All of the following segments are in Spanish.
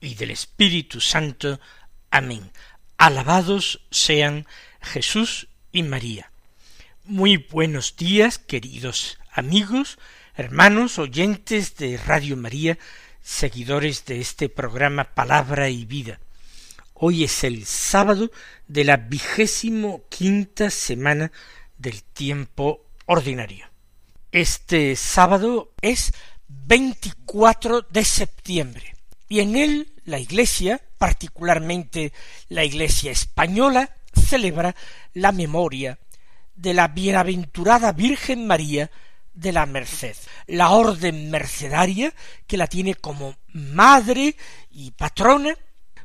y del Espíritu Santo. Amén. Alabados sean Jesús y María. Muy buenos días, queridos amigos, hermanos, oyentes de Radio María, seguidores de este programa Palabra y Vida. Hoy es el sábado de la vigésimo quinta semana del tiempo ordinario. Este sábado es 24 de septiembre y en él la Iglesia, particularmente la Iglesia española, celebra la memoria de la bienaventurada Virgen María de la Merced, la orden mercedaria que la tiene como madre y patrona,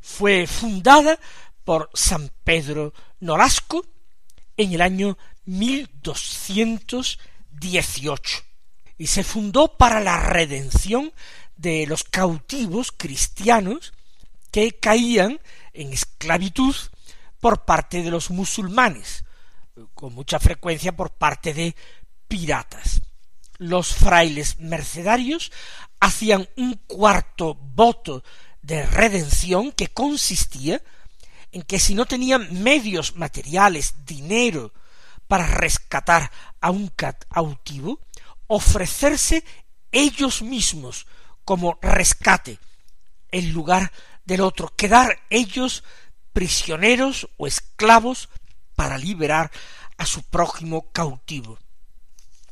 fue fundada por San Pedro Nolasco en el año 1218 y se fundó para la redención de los cautivos cristianos que caían en esclavitud por parte de los musulmanes, con mucha frecuencia por parte de piratas. Los frailes mercedarios hacían un cuarto voto de redención que consistía en que si no tenían medios materiales, dinero, para rescatar a un cautivo, ofrecerse ellos mismos como rescate en lugar del otro, quedar ellos prisioneros o esclavos para liberar a su prójimo cautivo.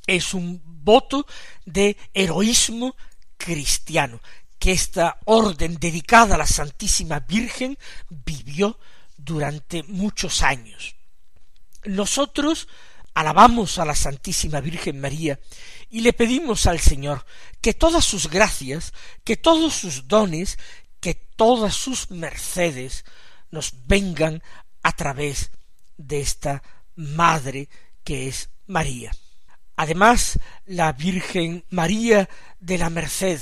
Es un voto de heroísmo cristiano que esta orden dedicada a la Santísima Virgen vivió durante muchos años. Nosotros alabamos a la Santísima Virgen María y le pedimos al Señor que todas sus gracias, que todos sus dones, que todas sus mercedes nos vengan a través de esta Madre que es María. Además, la Virgen María de la Merced,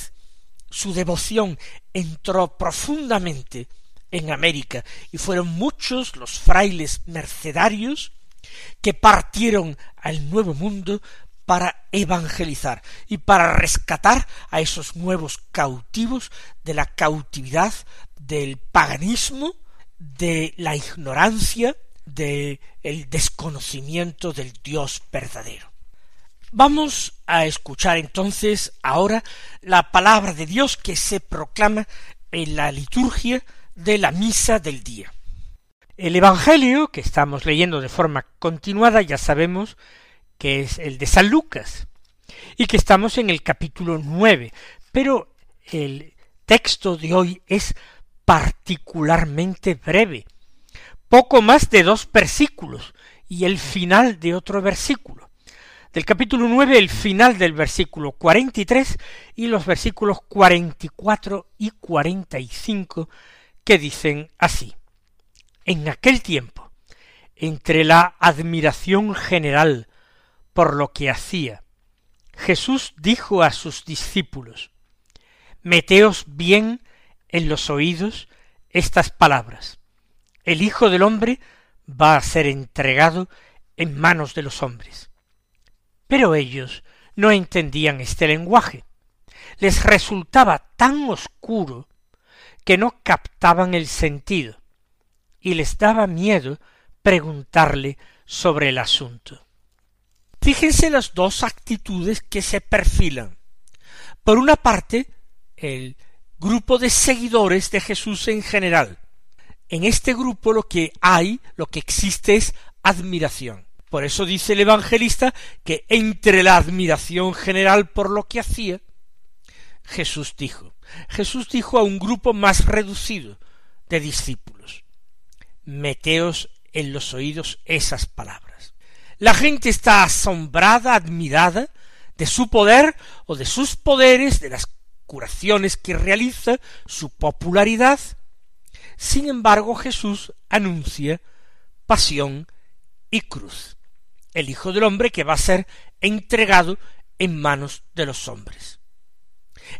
su devoción entró profundamente en América y fueron muchos los frailes mercedarios que partieron al Nuevo Mundo para evangelizar y para rescatar a esos nuevos cautivos de la cautividad del paganismo, de la ignorancia, del el desconocimiento del Dios verdadero. Vamos a escuchar entonces ahora la palabra de Dios que se proclama en la liturgia de la misa del día. El Evangelio que estamos leyendo de forma continuada ya sabemos que es el de San Lucas, y que estamos en el capítulo nueve, pero el texto de hoy es particularmente breve, poco más de dos versículos, y el final de otro versículo. Del capítulo nueve, el final del versículo cuarenta y tres y los versículos cuarenta y cuatro y cuarenta y cinco que dicen así. En aquel tiempo, entre la admiración general por lo que hacía. Jesús dijo a sus discípulos, Meteos bien en los oídos estas palabras. El Hijo del hombre va a ser entregado en manos de los hombres. Pero ellos no entendían este lenguaje. Les resultaba tan oscuro que no captaban el sentido, y les daba miedo preguntarle sobre el asunto. Fíjense las dos actitudes que se perfilan. Por una parte, el grupo de seguidores de Jesús en general. En este grupo lo que hay, lo que existe es admiración. Por eso dice el evangelista que entre la admiración general por lo que hacía, Jesús dijo. Jesús dijo a un grupo más reducido de discípulos, meteos en los oídos esas palabras. La gente está asombrada, admirada de su poder o de sus poderes, de las curaciones que realiza, su popularidad. Sin embargo, Jesús anuncia pasión y cruz. El Hijo del Hombre que va a ser entregado en manos de los hombres.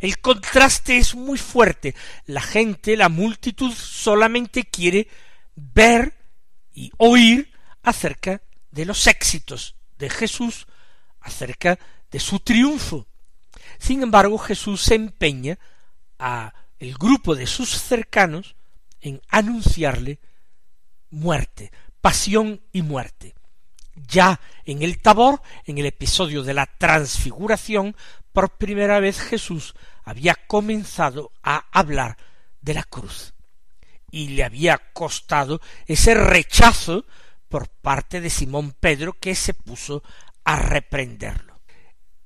El contraste es muy fuerte. La gente, la multitud, solamente quiere ver y oír acerca de los éxitos de Jesús, acerca de su triunfo. Sin embargo, Jesús se empeña a el grupo de sus cercanos en anunciarle muerte, pasión y muerte. Ya en el Tabor, en el episodio de la transfiguración, por primera vez Jesús había comenzado a hablar de la cruz y le había costado ese rechazo por parte de Simón Pedro que se puso a reprenderlo.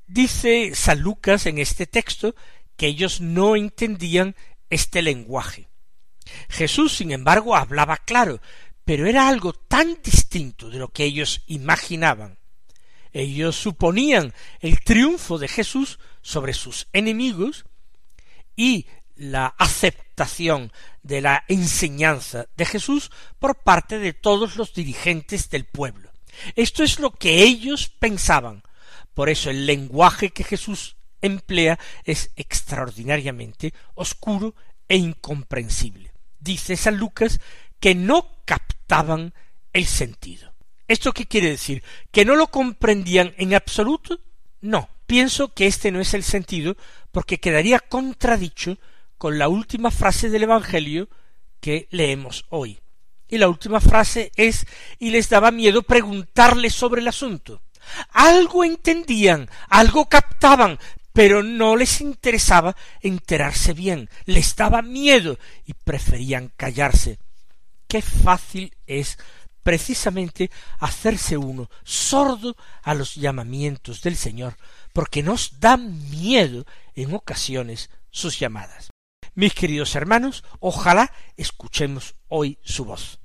Dice San Lucas en este texto que ellos no entendían este lenguaje. Jesús, sin embargo, hablaba claro, pero era algo tan distinto de lo que ellos imaginaban. Ellos suponían el triunfo de Jesús sobre sus enemigos y la aceptación de la enseñanza de Jesús por parte de todos los dirigentes del pueblo. Esto es lo que ellos pensaban. Por eso el lenguaje que Jesús emplea es extraordinariamente oscuro e incomprensible. Dice San Lucas que no captaban el sentido. ¿Esto qué quiere decir? ¿Que no lo comprendían en absoluto? No, pienso que este no es el sentido porque quedaría contradicho con la última frase del Evangelio que leemos hoy. Y la última frase es y les daba miedo preguntarle sobre el asunto. Algo entendían, algo captaban, pero no les interesaba enterarse bien, les daba miedo y preferían callarse. Qué fácil es precisamente hacerse uno sordo a los llamamientos del Señor, porque nos da miedo en ocasiones sus llamadas. Mis queridos hermanos, ojalá escuchemos hoy su voz.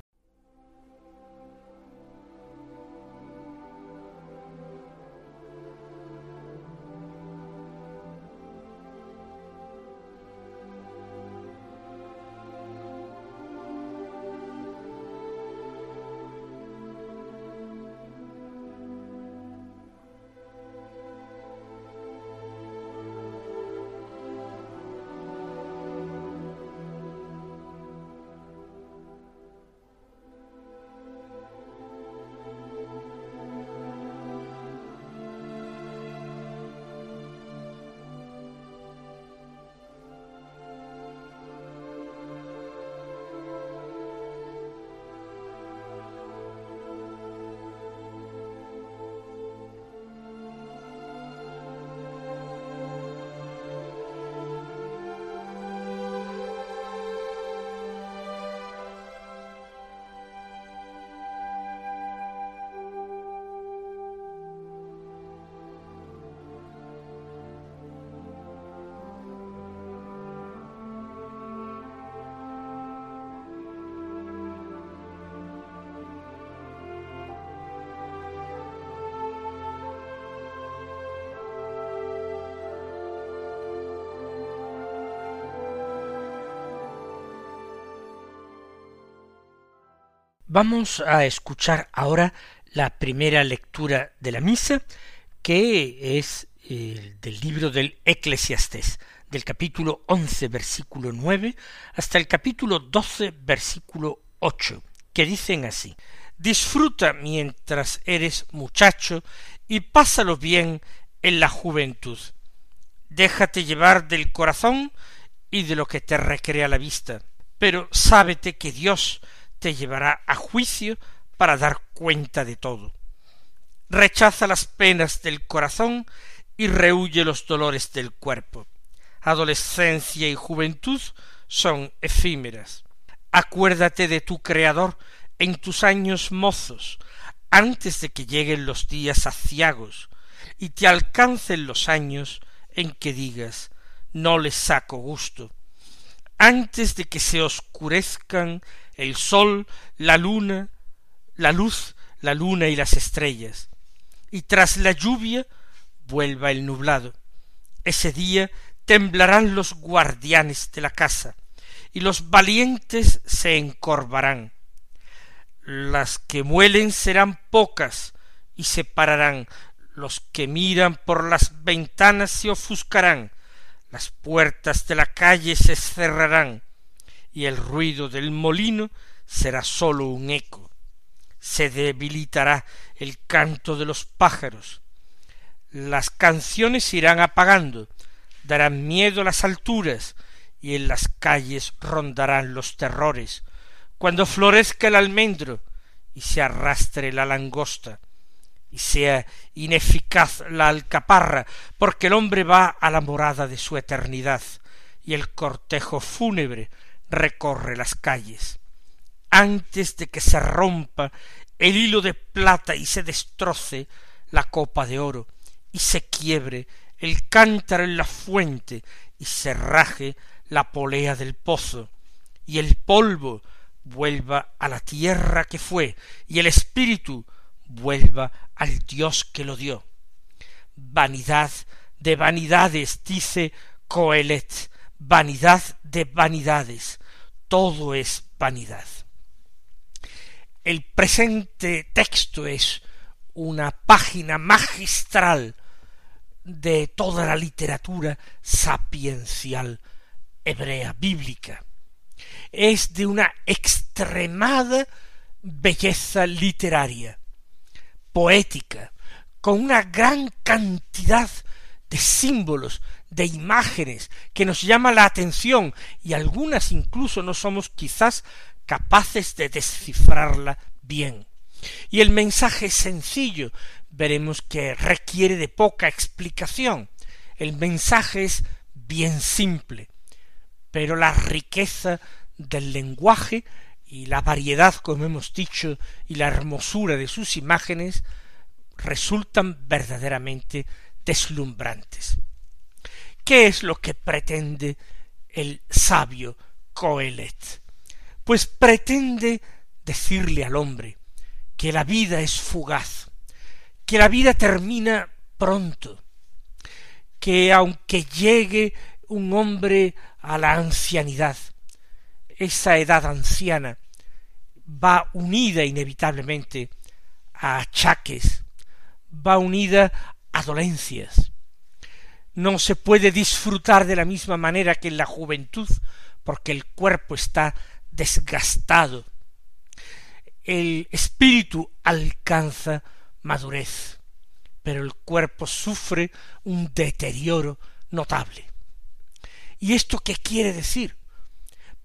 Vamos a escuchar ahora la primera lectura de la misa, que es del libro del Eclesiastés, del capítulo once versículo nueve hasta el capítulo doce versículo ocho, que dicen así Disfruta mientras eres muchacho y pásalo bien en la juventud. Déjate llevar del corazón y de lo que te recrea la vista, pero sábete que Dios te llevará a juicio para dar cuenta de todo. Rechaza las penas del corazón y rehuye los dolores del cuerpo. Adolescencia y juventud son efímeras. Acuérdate de tu Creador en tus años mozos, antes de que lleguen los días aciagos y te alcancen los años en que digas no les saco gusto, antes de que se oscurezcan el sol, la luna, la luz, la luna y las estrellas, y tras la lluvia vuelva el nublado. Ese día temblarán los guardianes de la casa, y los valientes se encorvarán. Las que muelen serán pocas y se pararán, los que miran por las ventanas se ofuscarán, las puertas de la calle se cerrarán, y el ruido del molino será sólo un eco. Se debilitará el canto de los pájaros. Las canciones irán apagando, darán miedo a las alturas, y en las calles rondarán los terrores, cuando florezca el almendro y se arrastre la langosta, y sea ineficaz la alcaparra, porque el hombre va a la morada de su eternidad, y el cortejo fúnebre recorre las calles. Antes de que se rompa el hilo de plata y se destroce la copa de oro, y se quiebre el cántaro en la fuente, y se raje la polea del pozo, y el polvo vuelva a la tierra que fue, y el espíritu vuelva al Dios que lo dio. Vanidad de vanidades, dice Coelet, vanidad de vanidades, todo es vanidad. El presente texto es una página magistral de toda la literatura sapiencial hebrea bíblica. Es de una extremada belleza literaria, poética, con una gran cantidad de símbolos, de imágenes que nos llama la atención y algunas incluso no somos quizás capaces de descifrarla bien. Y el mensaje es sencillo, veremos que requiere de poca explicación. El mensaje es bien simple, pero la riqueza del lenguaje y la variedad, como hemos dicho, y la hermosura de sus imágenes resultan verdaderamente deslumbrantes. ¿Qué es lo que pretende el sabio Coelet? Pues pretende decirle al hombre que la vida es fugaz, que la vida termina pronto, que aunque llegue un hombre a la ancianidad, esa edad anciana va unida inevitablemente a achaques, va unida a dolencias. No se puede disfrutar de la misma manera que en la juventud, porque el cuerpo está desgastado. El espíritu alcanza madurez, pero el cuerpo sufre un deterioro notable. ¿Y esto qué quiere decir?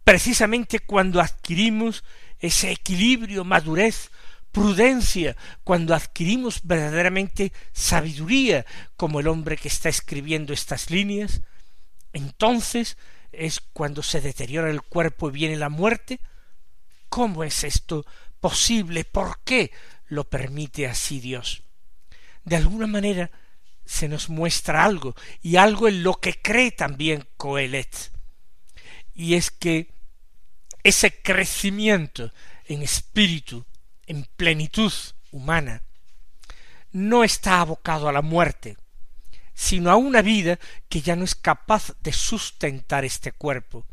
Precisamente cuando adquirimos ese equilibrio, madurez, prudencia, cuando adquirimos verdaderamente sabiduría, como el hombre que está escribiendo estas líneas, entonces es cuando se deteriora el cuerpo y viene la muerte. ¿Cómo es esto posible? ¿Por qué lo permite así Dios? De alguna manera se nos muestra algo, y algo en lo que cree también Coelet, y es que ese crecimiento en espíritu, en plenitud humana, no está abocado a la muerte, sino a una vida que ya no es capaz de sustentar este cuerpo,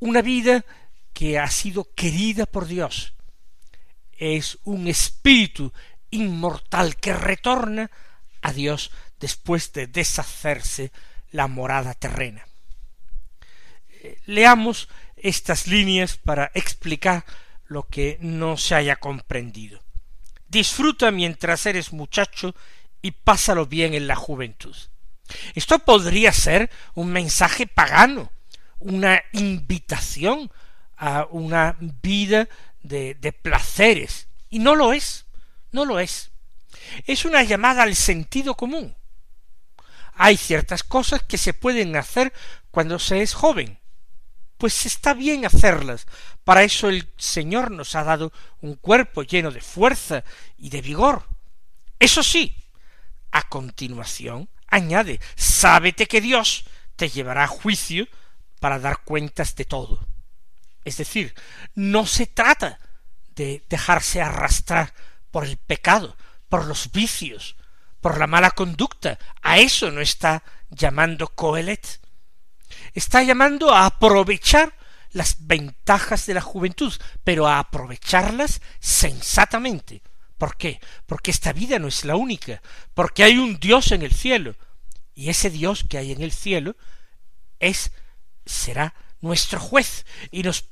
una vida que ha sido querida por Dios, es un espíritu inmortal que retorna a Dios después de deshacerse la morada terrena. Eh, leamos estas líneas para explicar lo que no se haya comprendido. Disfruta mientras eres muchacho y pásalo bien en la juventud. Esto podría ser un mensaje pagano, una invitación a una vida de, de placeres, y no lo es, no lo es. Es una llamada al sentido común. Hay ciertas cosas que se pueden hacer cuando se es joven, pues está bien hacerlas. Para eso el Señor nos ha dado un cuerpo lleno de fuerza y de vigor. Eso sí, a continuación añade, sábete que Dios te llevará a juicio para dar cuentas de todo. Es decir, no se trata de dejarse arrastrar por el pecado, por los vicios, por la mala conducta. A eso no está llamando Coelet está llamando a aprovechar las ventajas de la juventud, pero a aprovecharlas sensatamente. ¿Por qué? Porque esta vida no es la única, porque hay un Dios en el cielo, y ese Dios que hay en el cielo es será nuestro juez y nos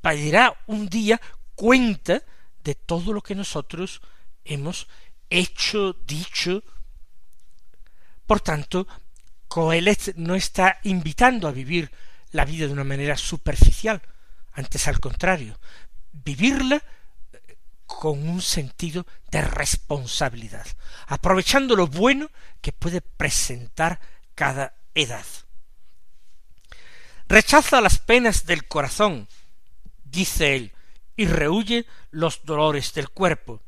pedirá un día cuenta de todo lo que nosotros hemos hecho, dicho. Por tanto, Coelet no está invitando a vivir la vida de una manera superficial, antes al contrario, vivirla eh, con un sentido de responsabilidad, aprovechando lo bueno que puede presentar cada edad. Rechaza las penas del corazón, dice él, y rehuye los dolores del cuerpo.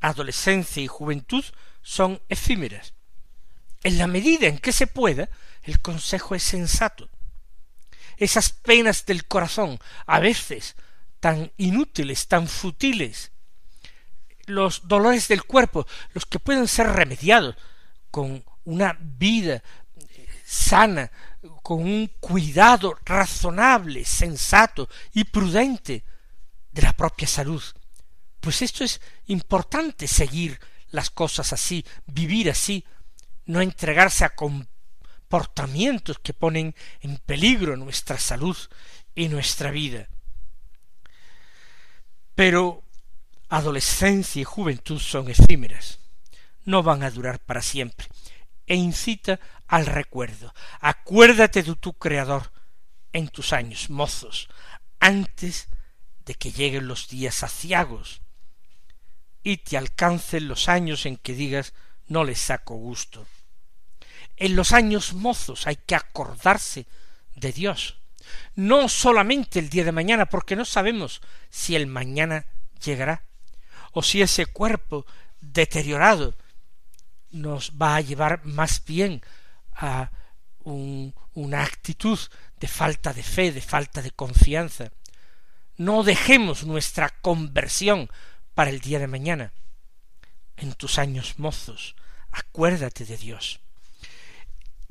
Adolescencia y juventud son efímeras. En la medida en que se pueda, el consejo es sensato. Esas penas del corazón, a veces tan inútiles, tan futiles, los dolores del cuerpo, los que pueden ser remediados con una vida sana, con un cuidado razonable, sensato y prudente de la propia salud. Pues esto es importante seguir las cosas así, vivir así, no entregarse a comportamientos que ponen en peligro nuestra salud y nuestra vida. Pero adolescencia y juventud son efímeras, no van a durar para siempre, e incita al recuerdo. Acuérdate de tu Creador en tus años mozos, antes de que lleguen los días aciagos y te alcancen los años en que digas no les saco gusto. En los años mozos hay que acordarse de Dios, no solamente el día de mañana, porque no sabemos si el mañana llegará, o si ese cuerpo deteriorado nos va a llevar más bien a una actitud de falta de fe, de falta de confianza. No dejemos nuestra conversión para el día de mañana. En tus años mozos, acuérdate de Dios.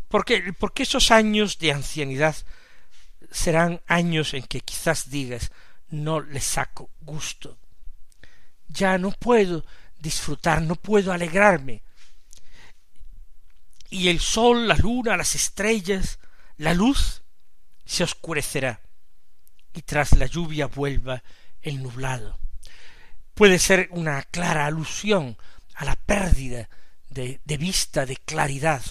Porque, porque esos años de ancianidad serán años en que quizás digas no le saco gusto. Ya no puedo disfrutar, no puedo alegrarme y el sol, la luna, las estrellas, la luz se oscurecerá y tras la lluvia vuelva el nublado. Puede ser una clara alusión a la pérdida de, vista, de claridad,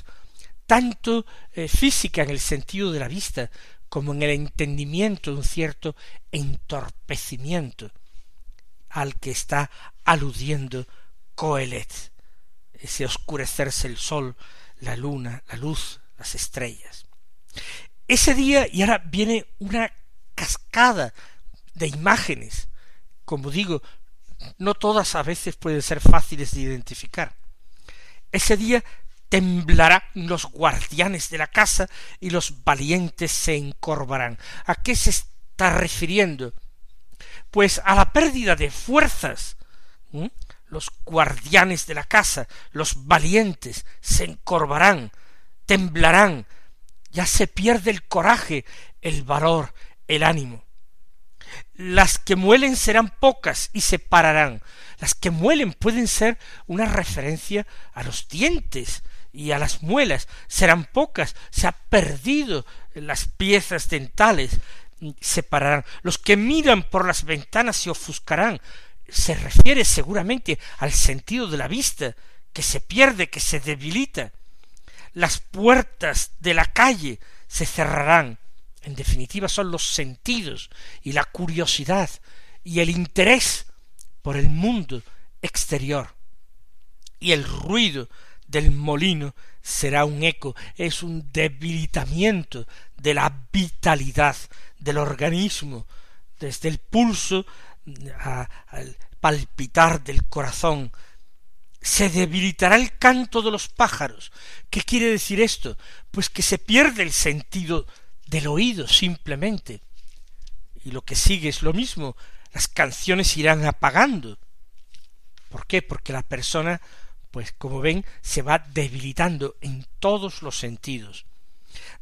tanto eh, física en el sentido de la vista, como en el entendimiento de un cierto entorpecimiento al que está aludiendo Coelet, ese oscurecerse el sol la luna, la luz, las estrellas. Ese día y ahora viene una cascada de imágenes. Como digo, no todas a veces pueden ser fáciles de identificar. Ese día temblarán los guardianes de la casa y los valientes se encorvarán. ¿A qué se está refiriendo? Pues a la pérdida de fuerzas los guardianes de la casa, los valientes, se encorvarán, temblarán, ya se pierde el coraje, el valor, el ánimo. Las que muelen serán pocas y se pararán. Las que muelen pueden ser una referencia a los dientes y a las muelas. Serán pocas, se ha perdido las piezas dentales, se pararán. Los que miran por las ventanas se ofuscarán, se refiere seguramente al sentido de la vista, que se pierde, que se debilita. Las puertas de la calle se cerrarán. En definitiva son los sentidos y la curiosidad y el interés por el mundo exterior. Y el ruido del molino será un eco, es un debilitamiento de la vitalidad del organismo, desde el pulso al palpitar del corazón, se debilitará el canto de los pájaros. ¿Qué quiere decir esto? Pues que se pierde el sentido del oído simplemente. Y lo que sigue es lo mismo, las canciones irán apagando. ¿Por qué? Porque la persona, pues como ven, se va debilitando en todos los sentidos.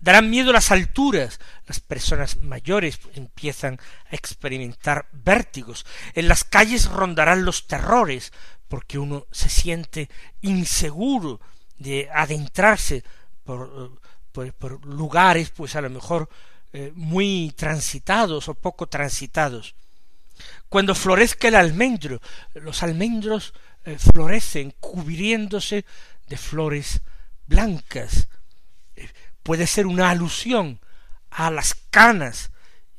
Darán miedo las alturas. Las personas mayores empiezan a experimentar vértigos. En las calles rondarán los terrores, porque uno se siente inseguro de adentrarse por, por, lugares, pues a lo mejor eh, muy transitados o poco transitados. Cuando florezca el almendro, los almendros eh, florecen cubriéndose de flores blancas, puede ser una alusión a las canas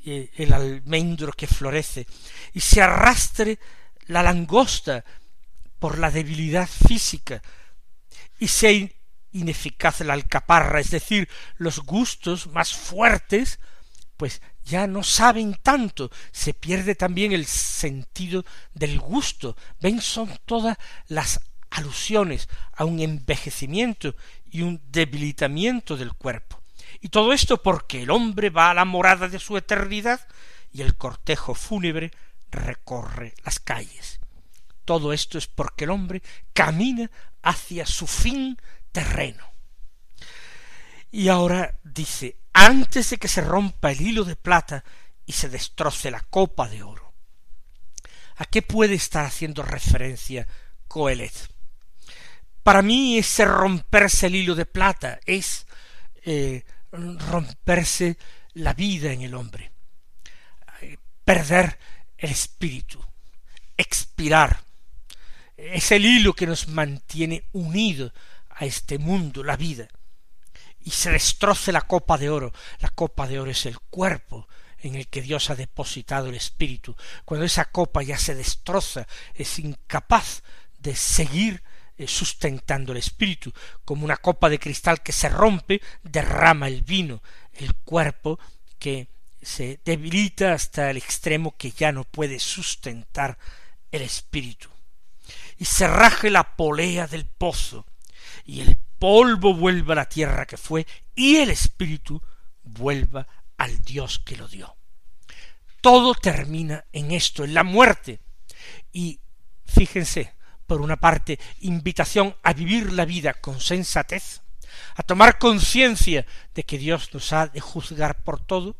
eh, el almendro que florece y se arrastre la langosta por la debilidad física y sea ineficaz la alcaparra, es decir, los gustos más fuertes, pues ya no saben tanto, se pierde también el sentido del gusto. Ven, son todas las alusiones a un envejecimiento y un debilitamiento del cuerpo. Y todo esto porque el hombre va a la morada de su eternidad y el cortejo fúnebre recorre las calles. Todo esto es porque el hombre camina hacia su fin terreno. Y ahora dice, antes de que se rompa el hilo de plata y se destroce la copa de oro. ¿A qué puede estar haciendo referencia Coelet? Para mí ese romperse el hilo de plata es eh, romperse la vida en el hombre, eh, perder el espíritu, expirar. Es el hilo que nos mantiene unido a este mundo, la vida. Y se destroce la copa de oro. La copa de oro es el cuerpo en el que Dios ha depositado el espíritu. Cuando esa copa ya se destroza, es incapaz de seguir eh, sustentando el espíritu, como una copa de cristal que se rompe, derrama el vino, el cuerpo que se debilita hasta el extremo que ya no puede sustentar el espíritu. Y se raje la polea del pozo, y el polvo vuelva a la tierra que fue, y el espíritu vuelva al Dios que lo dio. Todo termina en esto, en la muerte. Y fíjense, por una parte, invitación a vivir la vida con sensatez, a tomar conciencia de que Dios nos ha de juzgar por todo,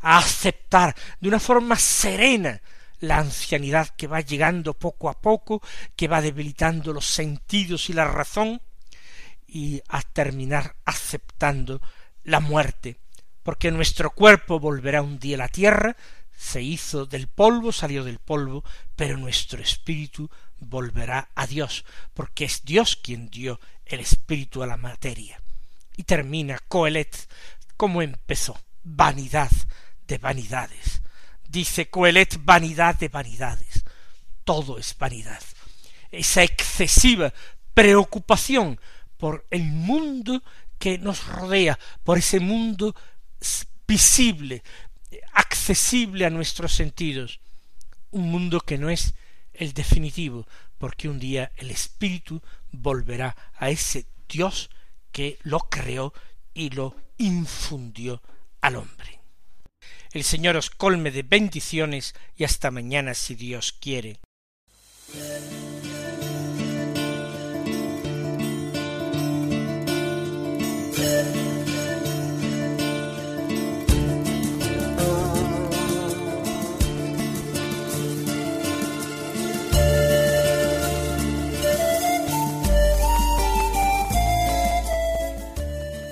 a aceptar de una forma serena la ancianidad que va llegando poco a poco, que va debilitando los sentidos y la razón, y a terminar aceptando la muerte, porque nuestro cuerpo volverá un día a la tierra, se hizo del polvo, salió del polvo, pero nuestro espíritu volverá a Dios, porque es Dios quien dio el espíritu a la materia. Y termina Coelet como empezó, vanidad de vanidades. Dice Coelet vanidad de vanidades. Todo es vanidad. Esa excesiva preocupación por el mundo que nos rodea, por ese mundo visible, accesible a nuestros sentidos, un mundo que no es el definitivo, porque un día el espíritu volverá a ese Dios que lo creó y lo infundió al hombre. El Señor os colme de bendiciones y hasta mañana si Dios quiere.